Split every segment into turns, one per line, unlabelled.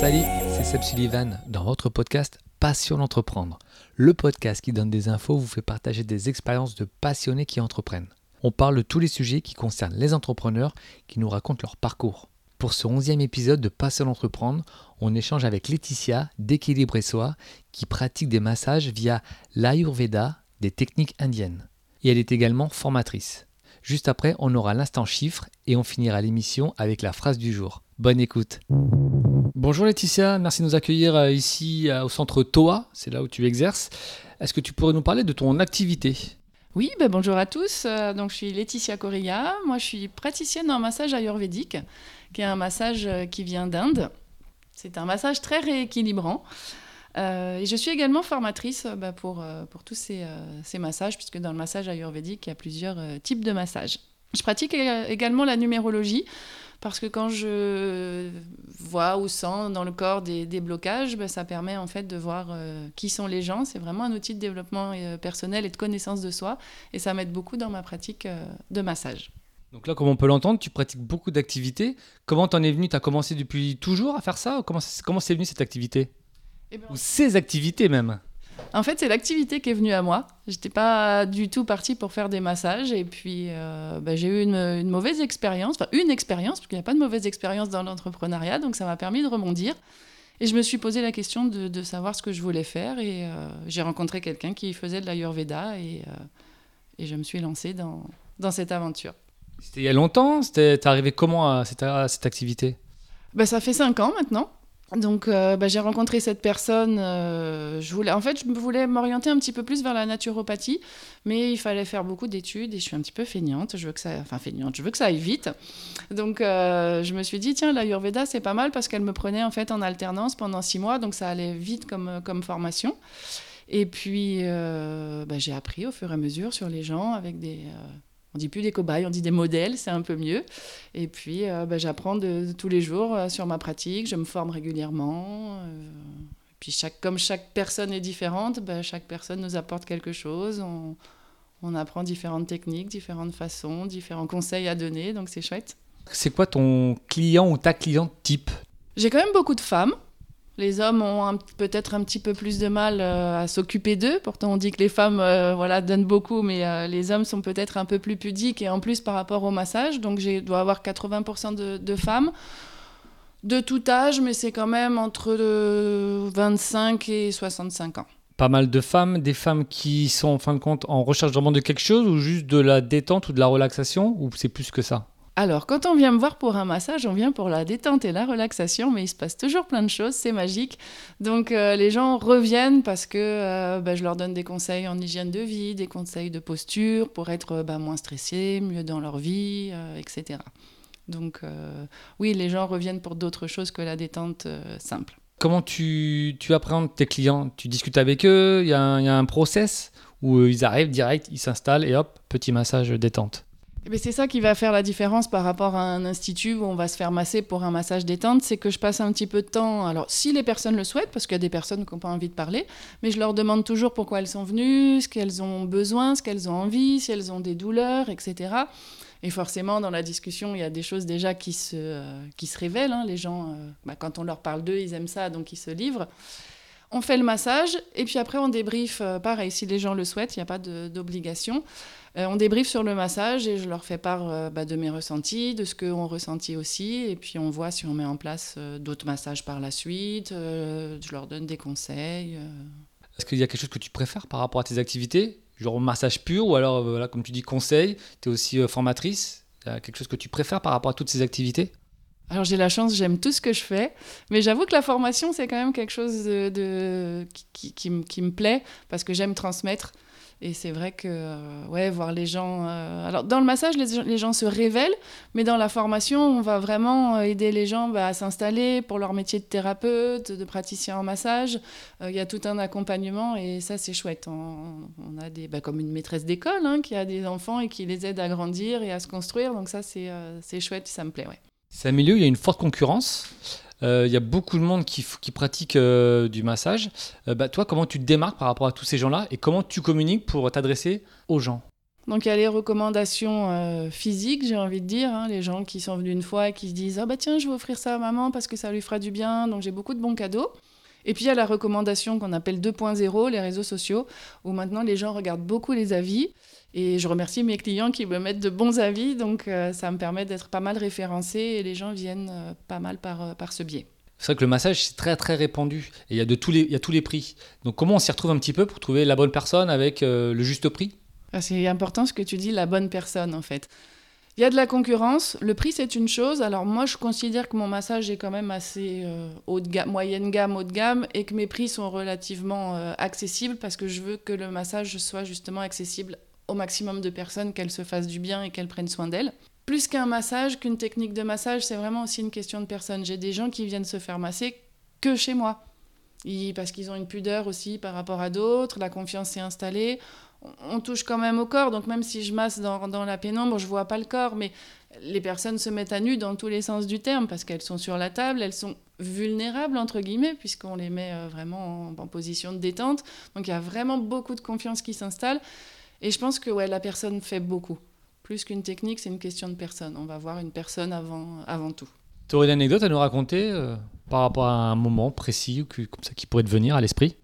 Salut, c'est Seb Sullivan dans votre podcast Passion d'entreprendre. Le podcast qui donne des infos vous fait partager des expériences de passionnés qui entreprennent. On parle de tous les sujets qui concernent les entrepreneurs qui nous racontent leur parcours. Pour ce onzième épisode de Passion d'entreprendre, on échange avec Laetitia d'Équilibre Soi qui pratique des massages via l'Ayurveda, des techniques indiennes. Et elle est également formatrice. Juste après, on aura l'instant chiffre et on finira l'émission avec la phrase du jour. Bonne écoute. Bonjour Laetitia, merci de nous accueillir euh, ici euh, au centre TOA, c'est là où tu exerces. Est-ce que tu pourrais nous parler de ton activité?
Oui, ben bonjour à tous. Euh, donc, je suis Laetitia Corilla. Moi, je suis praticienne en massage ayurvédique, qui est un massage qui vient d'Inde. C'est un massage très rééquilibrant. et je suis également formatrice bah, pour, pour tous ces, ces, massages, puisque dans le massage ayurvédique, il y a plusieurs types de massages. Je pratique également la numérologie parce que quand je vois ou sens dans le corps des, blocages, ben, ça permet en fait de voir euh, qui sont les gens. C'est vraiment un outil de développement euh, personnel et de connaissance de soi, et ça m'aide beaucoup dans ma pratique euh, de massage.
Donc là, comme on peut l'entendre, tu pratiques beaucoup d'activités. Comment t'en es venu? Tu as commencé depuis toujours à faire ça? Comment c'est venu cette activité? Eh ben, Ou ces activités même?
En fait, c'est l'activité qui est venue à moi. J'étais pas du tout partie pour faire des massages. Et puis, euh, bah, j'ai eu une, mauvaise expérience, enfin une expérience, parce qu'il n'y a pas de mauvaise expérience dans l'entrepreneuriat. Donc, ça m'a permis de rebondir. Et je me suis posé la question de, savoir ce que je voulais faire. Et euh, j'ai rencontré quelqu'un qui faisait de l'Ayurveda. Et, euh, et je me suis lancée dans, dans cette aventure.
C'était il y a longtemps? T'es arrivé comment à cette, à cette activité?
Bah, Ça fait cinq ans maintenant. Donc, euh, bah, j'ai rencontré cette personne. Euh, je voulais, en fait, je voulais m'orienter un petit peu plus vers la naturopathie, mais il fallait faire beaucoup d'études et je suis un petit peu feignante. Je veux que ça, enfin feignante, je veux que ça aille vite. Donc, euh, je me suis dit tiens, l'Ayurveda c'est pas mal parce qu'elle me prenait en fait en alternance pendant six mois, donc ça allait vite comme formation. Et puis, bah, j'ai appris au fur et à mesure sur les gens avec des on dit plus des cobayes, on dit des modèles, c'est un peu mieux. Et puis, euh, bah, j'apprends de, tous les jours euh, sur ma pratique, je me forme régulièrement. Euh, puis, chaque, comme chaque personne est différente, bah, chaque personne nous apporte quelque chose. On, on, apprend différentes techniques, différentes façons, différents conseils à donner, donc c'est chouette.
C'est quoi ton client ou ta cliente type?
J'ai quand même beaucoup de femmes. Les hommes ont peut-être un petit peu plus de mal euh, à s'occuper d'eux. Pourtant, on dit que les femmes euh, voilà, donnent beaucoup, mais euh, les hommes sont peut-être un peu plus pudiques et en plus par rapport au massage. Donc, je dois avoir 80% de, de, femmes de tout âge, mais c'est quand même entre 25 et 65 ans.
Pas mal de femmes, des femmes qui sont en fin de compte en recherche vraiment de quelque chose ou juste de la détente ou de la relaxation ou c'est plus que ça?
Alors, quand on vient me voir pour un massage, on vient pour la détente et la relaxation, mais il se passe toujours plein de choses, c'est magique. Donc, euh, les gens reviennent parce que euh, bah, je leur donne des conseils en hygiène de vie, des conseils de posture pour être bah, moins stressés, mieux dans leur vie, euh, etc. Donc, oui, les gens reviennent pour d'autres choses que la détente simple.
Comment tu, tu appréhendes tes clients? Tu discutes avec eux? Il y, y, a un process où ils arrivent direct, ils s'installent et hop, petit massage détente
eh ben, c'est ça qui va faire la différence par rapport à un institut où on va se faire masser pour un massage détente, c'est que je passe un petit peu de temps. Alors, si les personnes le souhaitent, parce qu'il y a des personnes qui n'ont pas envie de parler, mais je leur demande toujours pourquoi elles sont venues, ce qu'elles ont besoin, ce qu'elles ont envie, si elles ont des douleurs, etc. Et forcément, dans la discussion, il y a des choses déjà qui se, euh, qui se révèlent. Hein. Les gens, euh, bah, quand on leur parle d'eux, ils aiment ça, donc ils se livrent. On fait le massage et puis après on débrief, euh, pareil, si les gens le souhaitent, il n'y a pas d'obligation. Euh, on débriefe sur le massage et je leur fais part euh, bah, de mes ressentis, de ce qu'ont ressenti aussi. Et puis on voit si on met en place d'autres massages par la suite. je leur donne des conseils.
Est-ce qu'il y a quelque chose que tu préfères par rapport à tes activités? Genre massage pur ou alors, comme tu dis, conseil Tu es aussi formatrice? Il y a quelque chose que tu préfères par rapport à toutes ces activités?
Alors j'ai la chance, j'aime tout ce que je fais, mais j'avoue que la formation, c'est quand même quelque chose qui, me plaît, parce que j'aime transmettre. Et c'est vrai que, euh, ouais, voir les gens... Euh, alors dans le massage, les, gens se révèlent, mais dans la formation, on va vraiment euh, aider les gens bah, à s'installer pour leur métier de thérapeute, de praticien en massage. Il y a tout un accompagnement et ça, c'est chouette. On, a des... Bah, comme une maîtresse d'école hein, qui a des enfants et qui les aide à grandir et à se construire. Donc ça, c'est c'est chouette, ça me plaît, ouais.
C'est un milieu où il y a une forte concurrence. Euh, il y a beaucoup de monde qui, pratique euh, du massage. Euh, bah, toi, comment tu te démarques par rapport à tous ces gens-là et comment tu communiques pour t'adresser aux gens?
Donc il y a les recommandations physiques, j'ai envie de dire, hein, les gens qui sont venus une fois et qui se disent ah bah tiens je vais offrir ça à maman parce que ça lui fera du bien, donc j'ai beaucoup de bons cadeaux. Et puis il y a la recommandation qu'on appelle 2.0, les réseaux sociaux, où maintenant les gens regardent beaucoup les avis. Et je remercie mes clients qui me mettent de bons avis, donc euh, ça me permet d'être pas mal référencé et les gens viennent euh, pas mal par, par ce biais.
C'est vrai que le massage, c'est très très répandu et il y, a de tous les, il y a tous les prix. Donc comment on s'y retrouve un petit peu pour trouver la bonne personne avec le juste prix?
Ah, c'est important ce que tu dis, la bonne personne en fait. Il y a de la concurrence, le prix c'est une chose. Alors moi je considère que mon massage est quand même assez euh, haut de gamme, moyenne gamme, haut de gamme et que mes prix sont relativement euh, accessibles parce que je veux que le massage soit justement accessible au maximum de personnes, qu'elles se fassent du bien et qu'elles prennent soin d'elles. Plus qu'un massage, qu'une technique de massage, c'est vraiment aussi une question de personne. J'ai des gens qui viennent se faire masser que chez moi. parce qu'ils ont une pudeur aussi par rapport à d'autres, la confiance s'est installée on touche quand même au corps. Donc même si je masse dans, la pénombre, je vois pas le corps. Mais les personnes se mettent à nu dans tous les sens du terme parce qu'elles sont sur la table, elles sont vulnérables entre guillemets puisqu'on les met euh, vraiment en, position de détente. Donc il y a vraiment beaucoup de confiance qui s'installe. Et je pense que ouais, la personne fait beaucoup. Plus qu'une technique, c'est une question de personne. On va voir une personne avant, avant tout.
Tu aurais une anecdote à nous raconter euh, par rapport à un moment précis comme ça qui pourrait te venir à l'esprit?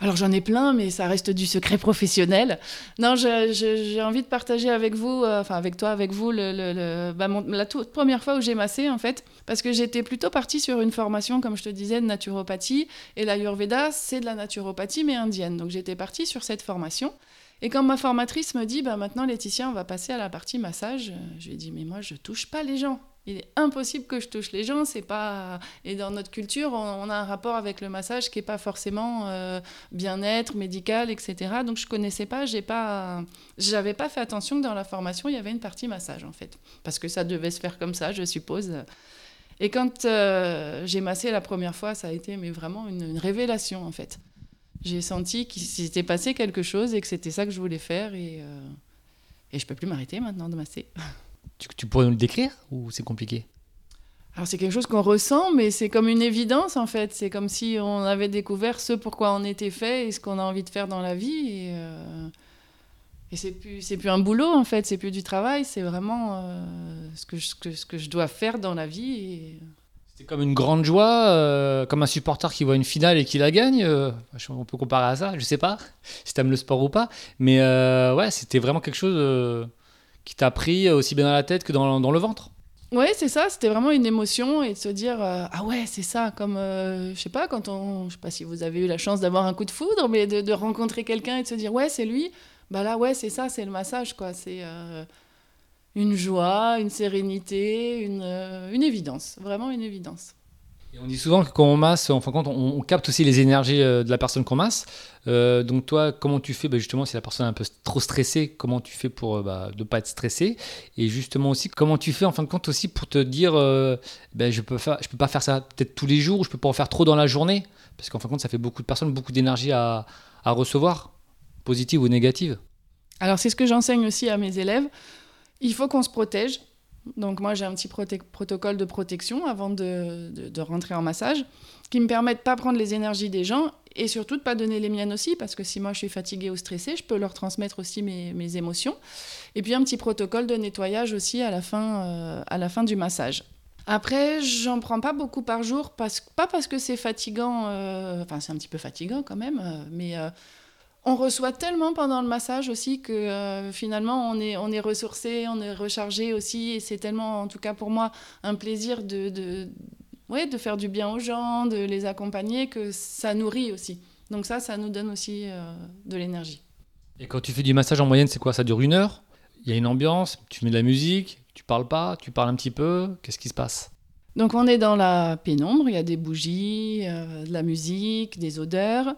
Alors j'en ai plein, mais ça reste du secret professionnel. Non, j'ai envie de partager avec vous, euh, enfin avec toi, avec vous, bah, la toute première fois où j'ai massé en fait, parce que j'étais plutôt partie sur une formation, comme je te disais, de naturopathie, et l'Ayurveda, c'est de la naturopathie mais indienne. Donc j'étais partie sur cette formation. Et quand ma formatrice me dit, bah, maintenant Laetitia, on va passer à la partie massage, je lui ai dit, mais moi je touche pas les gens il est impossible que je touche les gens. C'est pas et dans notre culture, on, a un rapport avec le massage qui est pas forcément euh, bien-être, médical, etc. Donc je connaissais pas, j'ai pas, j'avais pas fait attention que dans la formation il y avait une partie massage en fait, parce que ça devait se faire comme ça, je suppose. Et quand euh, j'ai massé la première fois, ça a été mais vraiment une, révélation en fait. J'ai senti qu'il s'était passé quelque chose et que c'était ça que je voulais faire et, euh, et je peux plus m'arrêter maintenant de masser.
Tu, pourrais nous le décrire ou c'est compliqué?
Alors c'est quelque chose qu'on ressent, mais c'est comme une évidence en fait. C'est comme si on avait découvert ce pourquoi on était fait et ce qu'on a envie de faire dans la vie. Et, euh, et c'est plus c'est plus un boulot en fait, c'est plus du travail, c'est vraiment euh, ce, que je, ce, que, je dois faire dans la vie. Et...
C'est comme une grande joie, euh, comme un supporter qui voit une finale et qui la gagne. on peut comparer à ça, je sais pas si tu aimes le sport ou pas, mais ouais, c'était vraiment quelque chose qui t'a pris aussi bien dans la tête que dans, dans le ventre
Oui, c'est ça, c'était vraiment une émotion et de se dire euh, ah ouais, c'est ça comme euh, je sais pas quand on je sais pas si vous avez eu la chance d'avoir un coup de foudre mais de, de rencontrer quelqu'un et de se dire ouais, c'est lui. Bah là ouais, c'est ça, c'est le massage quoi, c'est euh, une joie, une sérénité, une, une évidence, vraiment une évidence
on dit souvent que quand on masse, en fin de compte, on, capte aussi les énergies euh, de la personne qu'on masse. Euh, donc toi, comment tu fais bah, justement si la personne est un peu trop stressée, comment tu fais pour ne euh, bah, pas être stressé Et justement aussi, comment tu fais en fin de compte aussi pour te dire, bah, je peux peux pas faire ça peut-être tous les jours, je peux pas en faire trop dans la journée, parce qu'en fin de compte, ça fait beaucoup de personnes, beaucoup d'énergie à recevoir, positive ou négative.
Alors c'est ce que j'enseigne aussi à mes élèves. Il faut qu'on se protège donc moi j'ai un petit protocole de protection avant de, rentrer en massage qui me permet de pas prendre les énergies des gens et surtout de pas donner les miennes aussi parce que si moi je suis fatiguée ou stressée, je peux leur transmettre aussi mes, mes émotions. Et puis un petit protocole de nettoyage aussi à la fin, euh, à la fin du massage. Après, j'en prends pas beaucoup par jour, parce, pas parce que c'est fatigant, euh, enfin c'est un petit peu fatigant quand même, euh, mais on reçoit tellement pendant le massage aussi que euh, finalement on est, ressourcé, on est rechargé aussi. Et c'est tellement, en tout cas pour moi, un plaisir de, de, de faire du bien aux gens, de les accompagner, que ça nourrit aussi. Donc ça, ça nous donne aussi euh, de l'énergie.
Et quand tu fais du massage en moyenne, c'est quoi? Ça dure une heure? Il y a une ambiance? Tu mets de la musique? Tu parles pas? Tu parles un petit peu? Qu'est-ce qui se passe?
Donc on est dans la pénombre, il y a des bougies, euh, de la musique, des odeurs.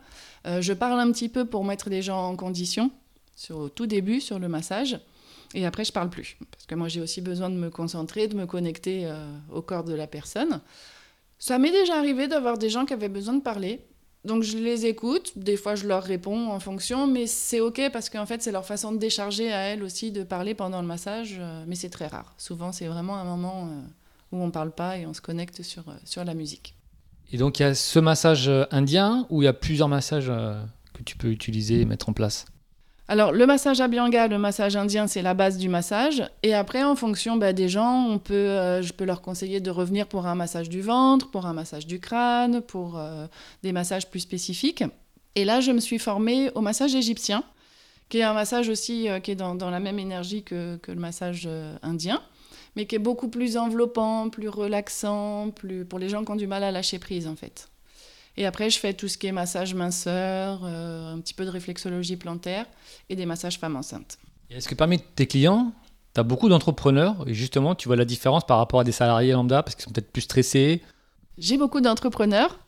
Euh, je parle un petit peu pour mettre les gens en condition, sur, au tout début, sur le massage. Et après, je parle plus. Parce que moi, j'ai aussi besoin de me concentrer, de me connecter euh, au corps de la personne. Ça m'est déjà arrivé d'avoir des gens qui avaient besoin de parler. Donc, je les écoute. Des fois, je leur réponds en fonction. Mais c'est OK parce qu'en fait, c'est leur façon de décharger à elles aussi de parler pendant le massage. Mais c'est très rare. Souvent, c'est vraiment un moment où on ne parle pas et on se connecte sur, sur la musique.
Et donc il y a ce massage euh, indien ou il y a plusieurs massages euh, que tu peux utiliser et mettre en place?
Alors, le massage abhyanga, le massage indien, c'est la base du massage. Et après, en fonction bah, des gens, on peut, euh, je peux leur conseiller de revenir pour un massage du ventre, pour un massage du crâne, pour euh, des massages plus spécifiques. Et là, je me suis formée au massage égyptien, qui est un massage aussi euh, qui est dans, la même énergie que, que le massage indien, mais qui est beaucoup plus enveloppant, plus relaxant, plus pour les gens qui ont du mal à lâcher prise, en fait. Et après, je fais tout ce qui est massage minceur, euh, un petit peu de réflexologie plantaire et des massages femmes enceintes.
Est-ce que parmi tes clients, tu as beaucoup d'entrepreneurs et justement, tu vois la différence par rapport à des salariés lambda parce qu'ils sont peut-être plus stressés?
J'ai beaucoup d'entrepreneurs.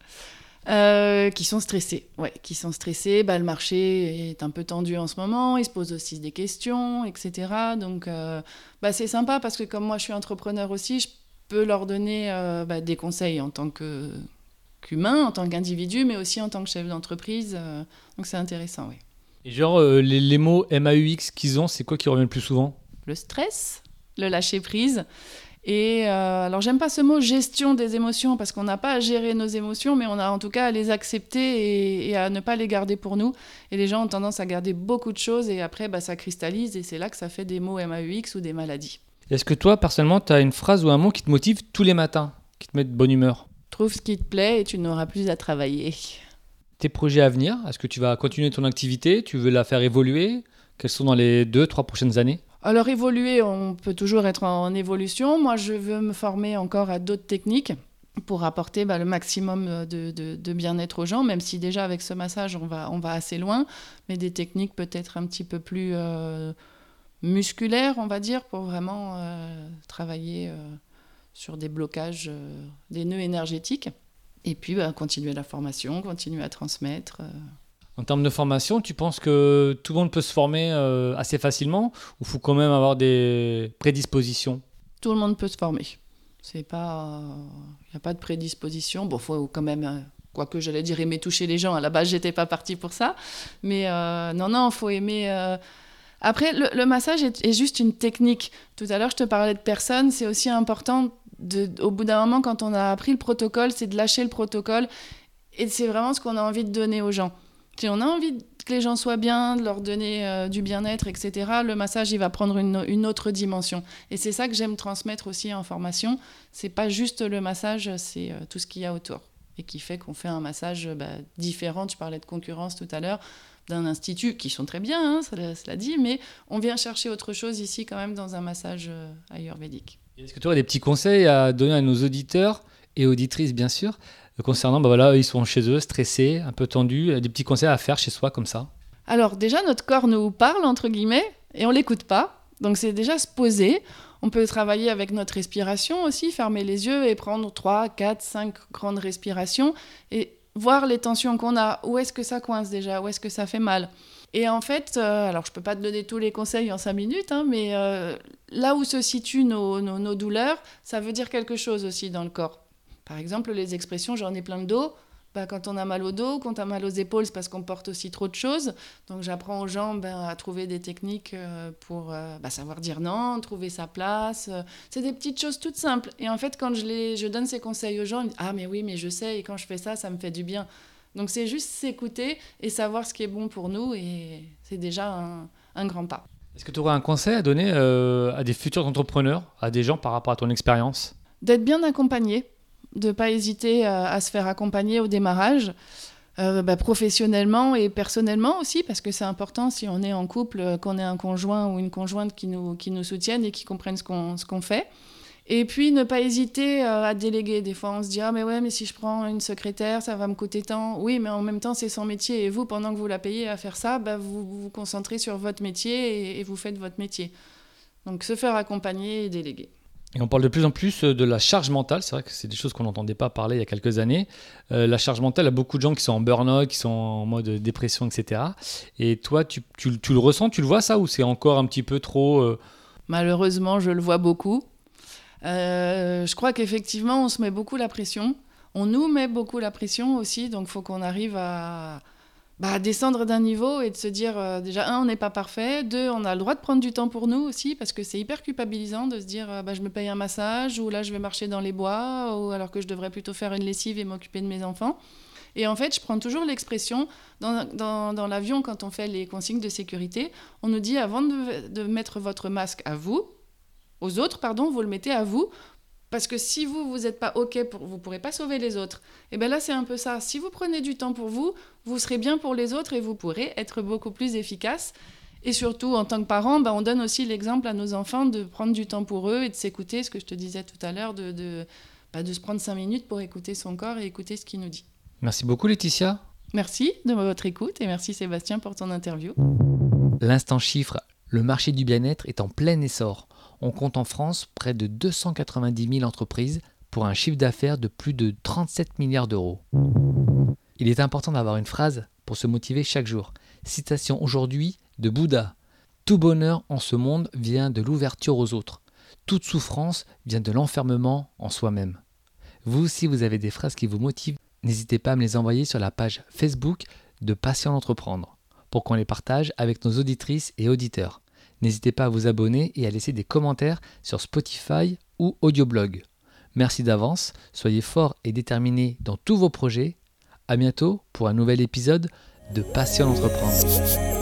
Euh, qui sont stressés, ouais, qui sont stressés. Bah, le marché est un peu tendu en ce moment, ils se posent aussi des questions, etc. Donc, euh, bah, c'est sympa parce que comme moi, je suis entrepreneur aussi, je peux leur donner bah, des conseils en tant que, qu'humain, en tant qu'individu, mais aussi en tant que chef d'entreprise. Euh, donc c'est intéressant, oui.
Et genre, euh, les, les, mots MAUX qu'ils ont, c'est quoi qui revient le plus souvent?
Le stress, le lâcher prise. Et euh, alors, j'aime pas ce mot gestion des émotions parce qu'on n'a pas à gérer nos émotions, mais on a en tout cas à les accepter et, à ne pas les garder pour nous. Et les gens ont tendance à garder beaucoup de choses et après, bah, ça cristallise et c'est là que ça fait des mots MAUX ou des maladies.
Est-ce que toi, personnellement, tu as une phrase ou un mot qui te motive tous les matins, qui te met de bonne humeur?
Trouve ce qui te plaît et tu n'auras plus à travailler.
Tes projets à venir, est-ce que tu vas continuer ton activité? Tu veux la faire évoluer? Quelles sont dans les deux, trois prochaines années?
Alors évoluer, on peut toujours être en, évolution. Moi, je veux me former encore à d'autres techniques pour apporter bah, le maximum de, bien-être aux gens, même si déjà avec ce massage, on va, assez loin, mais des techniques peut-être un petit peu plus euh, musculaires, on va dire, pour vraiment euh, travailler. Euh, sur des blocages, euh, des nœuds énergétiques. Et puis bah, continuer la formation, continuer à transmettre. Euh.
En termes de formation, tu penses que tout le monde peut se former euh, assez facilement ou faut quand même avoir des prédispositions?
Tout le monde peut se former. C'est pas, il n'y a pas de prédisposition. Bon, faut quand même, quoi que j'allais dire, aimer toucher les gens. À la base, j'étais pas partie pour ça, mais non, non, faut aimer. Après, le, massage est, est, juste une technique. Tout à l'heure, je te parlais de personnes. C'est aussi important au bout d'un moment, quand on a appris le protocole, c'est de lâcher le protocole. Et c'est vraiment ce qu'on a envie de donner aux gens. Si on a envie que les gens soient bien, de leur donner euh, du bien-être, etc., le massage, il va prendre une, autre dimension. Et c'est ça que j'aime transmettre aussi en formation. C'est pas juste le massage, c'est euh, tout ce qu'il y a autour. Et qui fait qu'on fait un massage bah, différent. Tu parlais de concurrence tout à l'heure d'un institut qui sont très bien, hein, cela, dit, mais on vient chercher autre chose ici quand même dans un massage euh, ayurvédique.
Est-ce que tu aurais des petits conseils à donner à nos auditeurs et auditrices, bien sûr, concernant, bah voilà, ils sont chez eux, stressés, un peu tendus, des petits conseils à faire chez soi comme ça
Alors déjà, notre corps nous parle, entre guillemets, et on l'écoute pas. Donc c'est déjà se poser. On peut travailler avec notre respiration aussi, fermer les yeux et prendre 3, 4, 5 grandes respirations et voir les tensions qu'on a. Où est-ce que ça coince déjà? Où est-ce que ça fait mal? Et en fait, euh, alors je ne peux pas te donner tous les conseils en cinq minutes, hein, mais euh, là où se situent nos, nos, douleurs, ça veut dire quelque chose aussi dans le corps. Par exemple, les expressions j'en ai plein de dos. Bah, quand on a mal au dos, quand on a mal aux épaules, c'est parce qu'on porte aussi trop de choses. Donc j'apprends aux gens ben, à trouver des techniques euh, pour bah, savoir dire non, trouver sa place. C'est des petites choses toutes simples. Et en fait, quand je, les, je donne ces conseils aux gens, ils me disent Ah, mais oui, mais je sais, et quand je fais ça, ça me fait du bien. Donc c'est juste s'écouter et savoir ce qui est bon pour nous et c'est déjà un, grand pas.
Est-ce que tu aurais un conseil à donner euh, à des futurs entrepreneurs, à des gens par rapport à ton expérience?
D'être bien accompagné, de ne pas hésiter à, se faire accompagner au démarrage. Euh, bah, professionnellement et personnellement aussi, parce que c'est important si on est en couple, qu'on ait un conjoint ou une conjointe qui nous, qui nous soutiennent et qui comprennent ce qu'on fait. Et puis ne pas hésiter euh, à déléguer. Des fois, on se dit ah mais ouais, mais si je prends une secrétaire, ça va me coûter tant. Oui, mais en même temps, c'est son métier. Et vous, pendant que vous la payez à faire ça, bah, vous, vous concentrez sur votre métier et, vous faites votre métier. Donc se faire accompagner et déléguer.
Et on parle de plus en plus euh, de la charge mentale. C'est vrai que c'est des choses qu'on n'entendait pas parler il y a quelques années. Euh, la charge mentale, il y a beaucoup de gens qui sont en burn-out, qui sont en mode dépression, etc. Et toi, tu, le ressens, tu le vois ça, ou c'est encore un petit peu trop...
Malheureusement, je le vois beaucoup. Euh, je crois qu'effectivement, on se met beaucoup la pression. On nous met beaucoup la pression aussi, donc il faut qu'on arrive à, bah, descendre d'un niveau et de se dire euh, déjà, un, on n'est pas parfait, deux, on a le droit de prendre du temps pour nous aussi, parce que c'est hyper culpabilisant de se dire, euh, bah, je me paye un massage, ou là, je vais marcher dans les bois, ou alors que je devrais plutôt faire une lessive et m'occuper de mes enfants. Et en fait, je prends toujours l'expression, dans, dans, l'avion, quand on fait les consignes de sécurité, on nous dit avant de, de mettre votre masque à vous, aux autres, pardon, vous le mettez à vous parce que si vous, vous n'êtes pas OK, pour, vous ne pourrez pas sauver les autres. Et bien là, c'est un peu ça. Si vous prenez du temps pour vous, vous serez bien pour les autres et vous pourrez être beaucoup plus efficace. Et surtout, en tant que parent, ben, on donne aussi l'exemple à nos enfants de prendre du temps pour eux et de s'écouter, ce que je te disais tout à l'heure, de, de, ben, de se prendre cinq minutes pour écouter son corps et écouter ce qu'il nous dit.
Merci beaucoup Laetitia.
Merci de votre écoute et merci Sébastien pour ton interview.
L'instant chiffre, le marché du bien-être est en plein essor on compte en France près de 290 000 entreprises pour un chiffre d'affaires de plus de 37 milliards d'euros. Il est important d'avoir une phrase pour se motiver chaque jour. Citation aujourd'hui de Bouddha. Tout bonheur en ce monde vient de l'ouverture aux autres. Toute souffrance vient de l'enfermement en soi-même. Vous aussi, vous avez des phrases qui vous motivent, n'hésitez pas à me les envoyer sur la page Facebook de Patient d'entreprendre pour qu'on les partage avec nos auditrices et auditeurs. N'hésitez pas à vous abonner et à laisser des commentaires sur Spotify ou Audioblog. Merci d'avance, soyez forts et déterminés dans tous vos projets. A bientôt pour un nouvel épisode de Passion d'entreprendre.